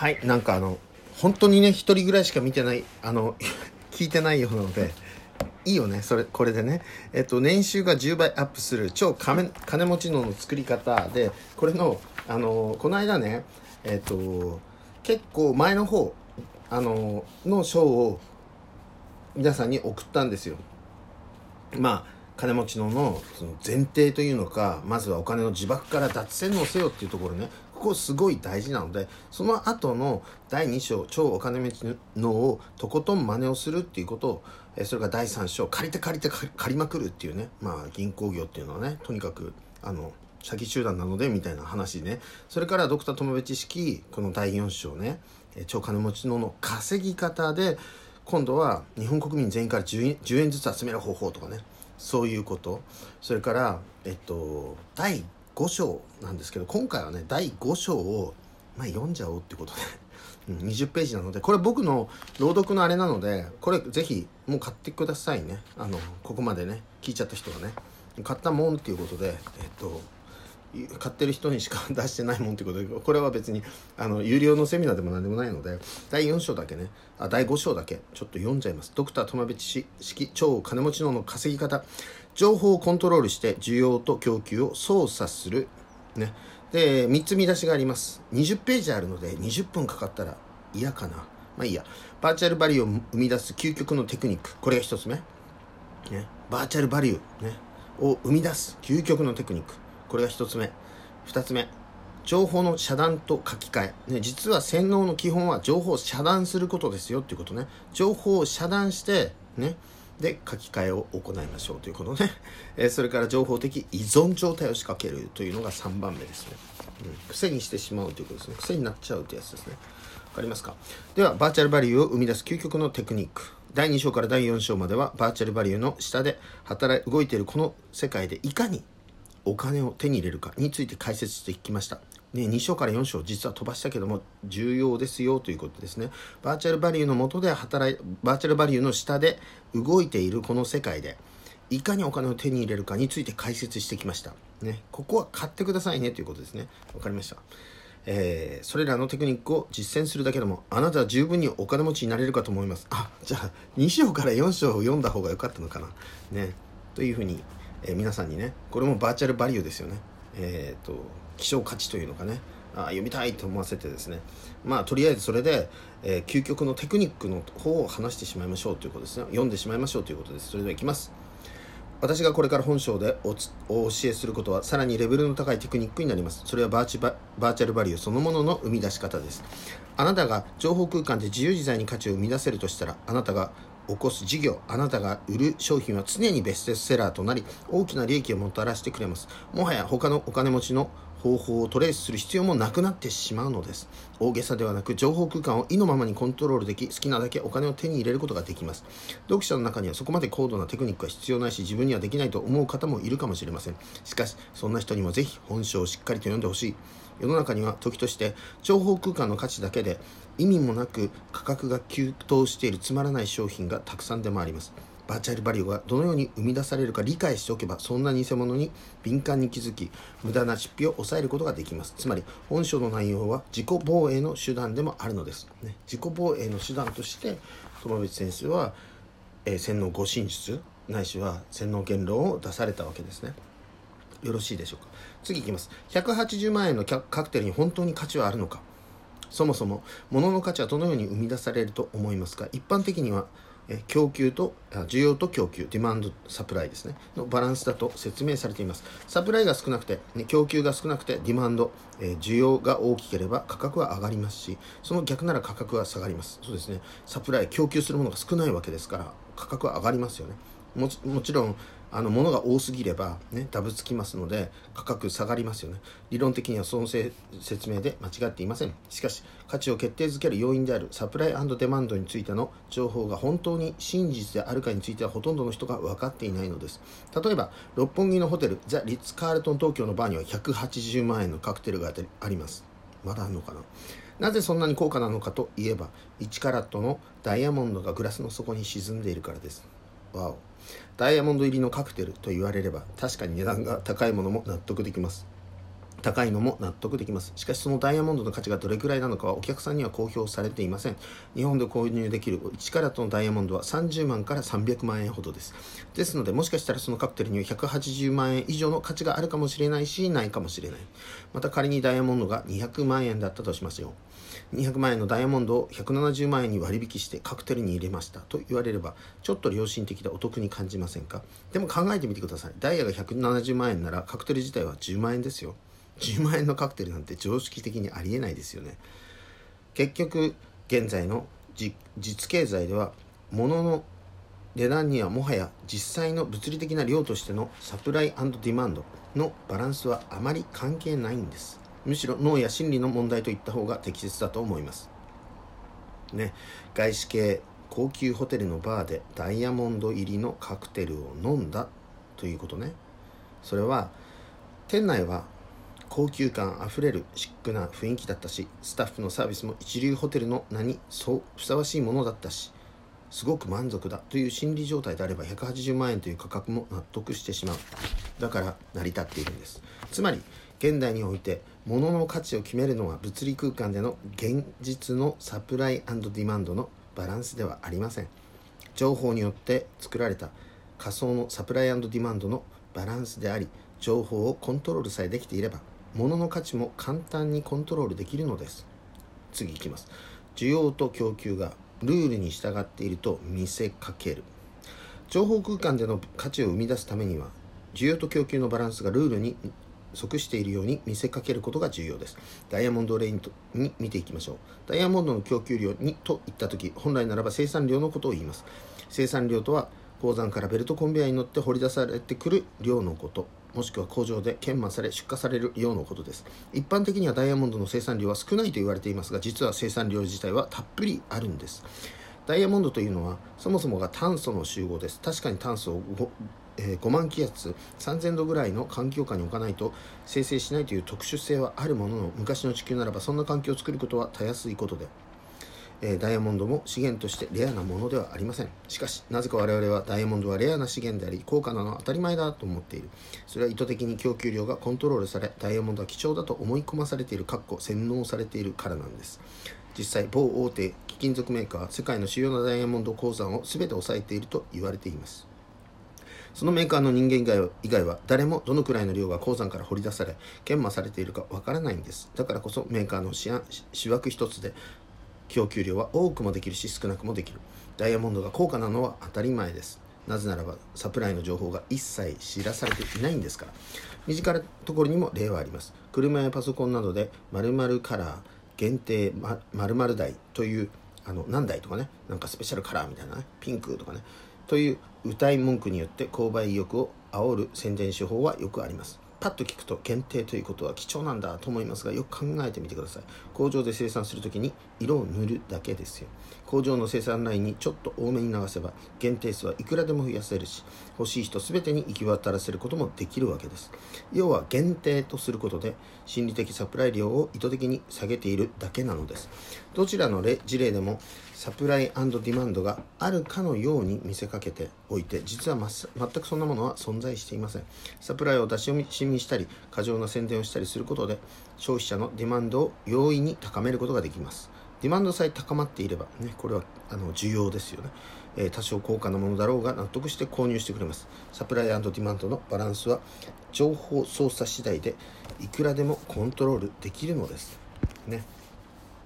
はいなんかあの本当にね一人ぐらいしか見てないあの 聞いてないようなのでいいよねそれこれでね。えっと年収が10倍アップする超金金持ちのの作り方でこれのあのこの間ねえっと結構前の方あのの賞を皆さんに送ったんですよ。まあ金持ちののその前提というのかまずはお金の呪縛から脱洗脳せよっていうところね。ここすごい大事なのでその後の第2章超お金持ちのをとことん真似をするっていうことをえそれが第3章借りて借りて借りまくるっていうねまあ銀行業っていうのはねとにかくあの詐欺集団なのでみたいな話ね。それからドクター友部知識この第4章ね超金持ちのの稼ぎ方で今度は日本国民全員から 10, 10円ずつ集める方法とかね。そういうこと。それからえっと第5章なんですけど今回はね第5章を、まあ、読んじゃおうってことで 20ページなのでこれ僕の朗読のあれなのでこれぜひもう買ってくださいね。あのここまでね聞いちゃった人はね。買ったもんっていうことでえっと買ってる人にしか出してないもんってことでこれは別にあの有料のセミナーでも何でもないので第4章だけねあ第5章だけちょっと読んじゃいます。ドクター友部知識超金持ちのの稼ぎ方。情報をコントロールして需要と供給を操作する。ね。で3つ見出しがあります。20ページあるので20分かかったら嫌かな。まあいいや。バーチャルバリューを生み出す究極のテクニック。これが1つ目、ね、バーチャルバリュー、ね、を生み出す究極のテクニック。これが1つ目。2つ目。情報の遮断と書き換え、ね、実は洗脳の基本は情報を遮断することですよっていうことね。情報を遮断してね。で書き換えを行いましょうということね、えー、それから情報的依存状態を仕掛けるというのが3番目ですね、うん、癖にしてしまうということですね。癖になっちゃうというやつですね。わかりますか？ではバーチャルバリューを生み出す究極のテクニック。第2章から第4章まではバーチャルバリューの下で働い動いているこの世界でいかにお金を手に入れるかについて解説していきました。ね、2章から4章実は飛ばしたけども重要ですよということですね。バーチャルバリューの下で働いバーチャルバリューの下で動いているこの世界でいかにお金を手に入れるかについて解説してきました、ね、ここは買ってくださいねということですね。わかりました。えー、それらのテクニックを実践するだけでもあなたは十分にお金持ちになれるかと思います。あじゃあ2章から4章を読んだ方が良かったのかな。ねというふうに、えー、皆さんにねこれもバーチャルバリューですよね。えっ、ー、と希少価値というのかねあ読みたいと思わせてですね。まあとりあえずそれで、えー、究極のテクニックの方を話してしまいましょうということですね。読んでしまいましょうということです。それではいきます。私がこれから本章でお教えすることはさらにレベルの高いテクニックになります。それはバーチバーチャルバリューそのものの生み出し方です。あなたが情報空間で自由自在に価値を生み出せるとしたらあなたが起こす事業あなたが売る商品は常にベストセラーとなり大きな利益をもたらしてくれます。もはや他のお金持ちの方法をトレースする必要もなくなってしまうのです。大げさではなく情報空間を意のままにコントロールでき好きなだけお金を手に入れることができます。読者の中にはそこまで高度なテクニックは必要ないし自分にはできないと思う方もいるかもしれません。しかしそんな人にもぜひ本書をしっかりと読んでほしい。世の中には時として情報空間の価値だけで意味もなく価格が急騰しているつまらない商品がたくさん出回ります。バーチャルバリューがどのように生み出されるか理解しておけばそんな偽物に敏感に気づき無駄な出費を抑えることができます。つまり本書の内容は自己防衛の手段でもあるのです、ね、自己防衛の手段として友淵先生は、えー、洗脳護身術ないしは洗脳言論を出されたわけですね。よろしいでしょうか。次いきます。180万円のカクテルに本当に価値はあるのか。そもそも物の価値はどのように生み出されると思いますか？一般的には供給と需要と供給ディマンドサプライですね。のバランスだと説明されています。サプライが少なくて、供給が少なくてディマンド、需要が大きければ価格は上がりますしその逆なら価格は下がります。そうですね。サプライ供給するものが少ないわけですから価格は上がりますよね。もちろんあの物が多すぎれば、ね、ダブつきますので価格下がりますよね。理論的にはその説明で間違っていません。しかし価値を決定づける要因であるサプライデマンドについての情報が本当に真実であるかについてはほとんどの人が分かっていないのです。例えば六本木のホテルザ・リッツ・カールトン東京のバーには180万円のカクテルがあります。まだあるのかな？なぜそんなに高価なのかといえば1カラットのダイヤモンドがグラスの底に沈んでいるからです。わお。ダイヤモンド入りのカクテルと言われれば確かに値段が高いものも納得できます。高いのも納得できます。しかしそのダイヤモンドの価値がどれくらいなのかはお客さんには公表されていません。日本で購入できる1カラットのダイヤモンドは30万から300万円ほどです。ですのでもしかしたらそのカクテルには180万円以上の価値があるかもしれないしないかもしれない。また仮にダイヤモンドが200万円だったとしますよ。200万円のダイヤモンドを170万円に割引してカクテルに入れました。と言われればちょっと良心的でお得に感じませんか？でも考えてみてください。ダイヤが170万円ならカクテル自体は10万円ですよ。10万円のカクテルなんて常識的にありえないですよね。結局現在の実経済では物の値段にはもはや実際の物理的な量としてのサプライディマンドのバランスはあまり関係ないんです。むしろ脳や心理の問題といった方が適切だと思います。ね。外資系高級ホテルのバーでダイヤモンド入りのカクテルを飲んだということね。それは店内は高級感あふれるシックな雰囲気だったしスタッフのサービスも一流ホテルの名にそうふさわしいものだったしすごく満足だという心理状態であれば180万円という価格も納得してしまう。だから成り立っているんです。つまり現代において物の価値を決めるのは物理空間での現実のサプライディマンドのバランスではありません。情報によって作られた仮想のサプライディマンドのバランスであり情報をコントロールさえできていれば物の価値も簡単にコントロールできるのです。次いきます。需要と供給がルールに従っていると見せかける。情報空間での価値を生み出すためには需要と供給のバランスがルールに即しているように見せかけることが重要です。ダイヤモンドレインとに見ていきましょう。ダイヤモンドの供給量にといった時本来ならば生産量のことを言います。生産量とは鉱山からベルトコンベヤに乗って掘り出されてくる量のこと。もしくは工場で研磨され出荷される量のことです。一般的にはダイヤモンドの生産量は少ないと言われていますが実は生産量自体はたっぷりあるんです。ダイヤモンドというのはそもそもが炭素の集合です。確かに炭素を 5,、えー、5万気圧3000度ぐらいの環境下に置かないと生成しないという特殊性はあるものの昔の地球ならばそんな環境を作ることはたやすいことでえダイヤモンドも資源としてレアなものではありません。しかしなぜか我々はダイヤモンドはレアな資源であり高価なのは当たり前だと思っている。それは意図的に供給量がコントロールされダイヤモンドは貴重だと思い込まされているかっこ洗脳されているからなんです。実際某大手貴金属メーカーは世界の主要なダイヤモンド鉱山を全て抑えていると言われています。そのメーカーの人間以外は以外は誰もどのくらいの量が鉱山から掘り出され研磨されているかわからないんです。だからこそメーカーの主枠一つで供給量は多くもできるし少なくもできる。ダイヤモンドが高価なのは当たり前です。なぜならばサプライの情報が一切知らされていないんですから。身近なところにも例はあります。車やパソコンなどで〇〇カラー限定〇〇台というあの何台とかね。なんかスペシャルカラーみたいなね。ピンクとかね。という歌い文句によって購買意欲を煽る宣伝手法はよくあります。パッと聞くと限定ということは貴重なんだと思いますがよく考えてみてください。工場で生産するときに色を塗るだけですよ。工場の生産ラインにちょっと多めに流せば限定数はいくらでも増やせるし欲しい人全てに行き渡らせることもできるわけです。要は限定とすることで心理的サプライ量を意図的に下げているだけなのです。どちらの事例でもサプライディマンドがあるかのように見せかけておいて実は全くそんなものは存在していません。サプライを出し惜みしたり過剰な宣伝をしたりすることで消費者のディマンドを容易に高めることができます。ディマンドさえ高まっていれば、ね、これはあの需要ですよね、えー、多少高価なものだろうが納得して購入してくれます。サプライディマンドのバランスは情報操作次第でいくらでもコントロールできるのです。ね。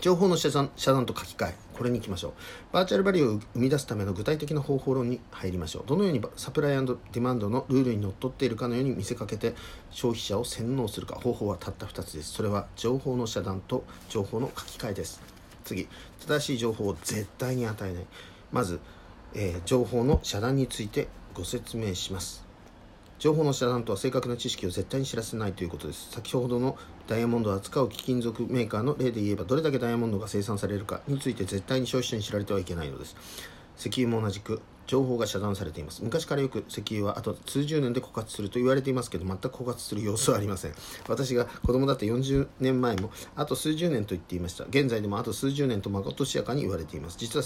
情報の遮断遮断と書き換えこれに行きましょう。バーチャルバリューを生み出すための具体的な方法論に入りましょう。どのようにサプライディマンドのルールにのっとっているかのように見せかけて消費者を洗脳するか方法はたった2つです。それは情報の遮断と情報の書き換えです。次正しい情報を絶対に与えない。まず、えー、情報の遮断についてご説明します。情報の遮断とは正確な知識を絶対に知らせないということです。先ほどのダイヤモンドを扱う貴金属メーカーの例で言えばどれだけダイヤモンドが生産されるかについて絶対に消費者に知られてはいけないのです。石油も同じく情報が遮断されています。昔からよく石油はあと数十年で枯渇すると言われていますけど全く枯渇する様子はありません。私が子供だった40年前もあと数十年と言っていました。現在でもあと数十年とまことしやかに言われています。実は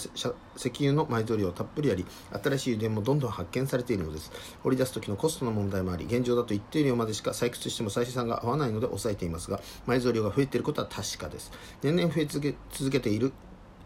石油の埋蔵量たっぷりあり新しい油田もどんどん発見されているのです。掘り出す時のコストの問題もあり現状だと一定量までしか採掘しても採取算が合わないので抑えていますが埋蔵量が増えていることは確かです。年々増え続け続けている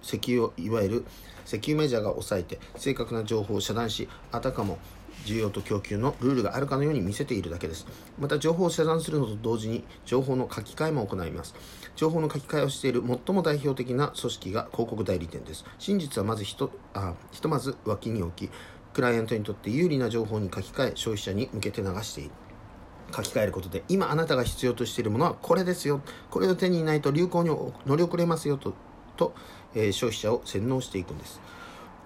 石油をいわゆる石油メジャーが抑えて正確な情報を遮断しあたかも需要と供給のルールがあるかのように見せているだけです。また情報を遮断するのと同時に情報の書き換えも行います。情報の書き換えをしている最も代表的な組織が広告代理店です。真実はまずひとあひとまず脇に置きクライアントにとって有利な情報に書き換え消費者に向けて流している。書き換えることで今あなたが必要としているものはこれですよ。これを手に入れないと流行に乗り遅れますよと。と、えー、消費者を洗脳していくんです。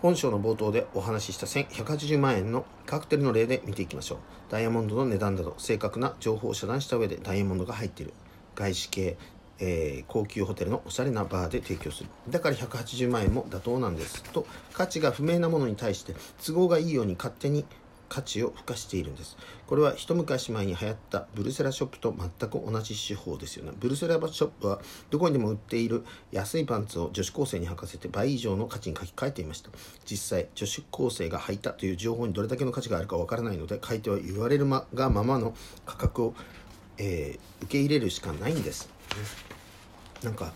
本章の冒頭でお話しした1180万円のカクテルの例で見ていきましょう。ダイヤモンドの値段など正確な情報を遮断した上でダイヤモンドが入っている。外資系、えー、高級ホテルのおしゃれなバーで提供する。だから180万円も妥当なんです。と価値が不明なものに対して都合がいいように勝手に価値を付加しているんです。これは一昔前に流行ったブルセラショップと全く同じ手法ですよね。ブルセラショップはどこにでも売っている安いパンツを女子高生に履かせて倍以上の価値に書き換えていました。実際女子高生が履いたという情報にどれだけの価値があるかわからないので買い手は言われるまがままの価格を、えー、受け入れるしかないんです。なんか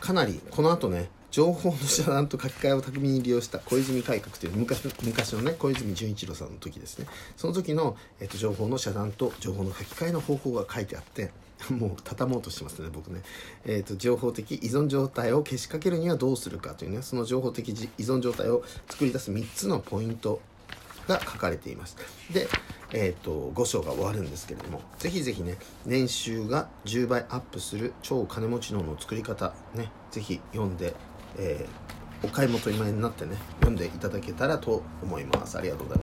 かなりこの後ね情報の遮断と書き換えを巧みに利用した小泉改革という昔昔のね小泉純一郎さんの時ですね。その時の、えっと、情報の遮断と情報の書き換えの方法が書いてあって もう畳もうとしてますね僕ね、えーと、情報的依存状態をけしかけるにはどうするかというねその情報的依存状態を作り出す3つのポイントが書かれています。で、えーと、5章が終わるんですけれどもぜひぜひね年収が10倍アップする超金持ち脳の作り方ねぜひ読んでえー、お買い求めになってね読んでいただけたらと思います。ありがとうございます。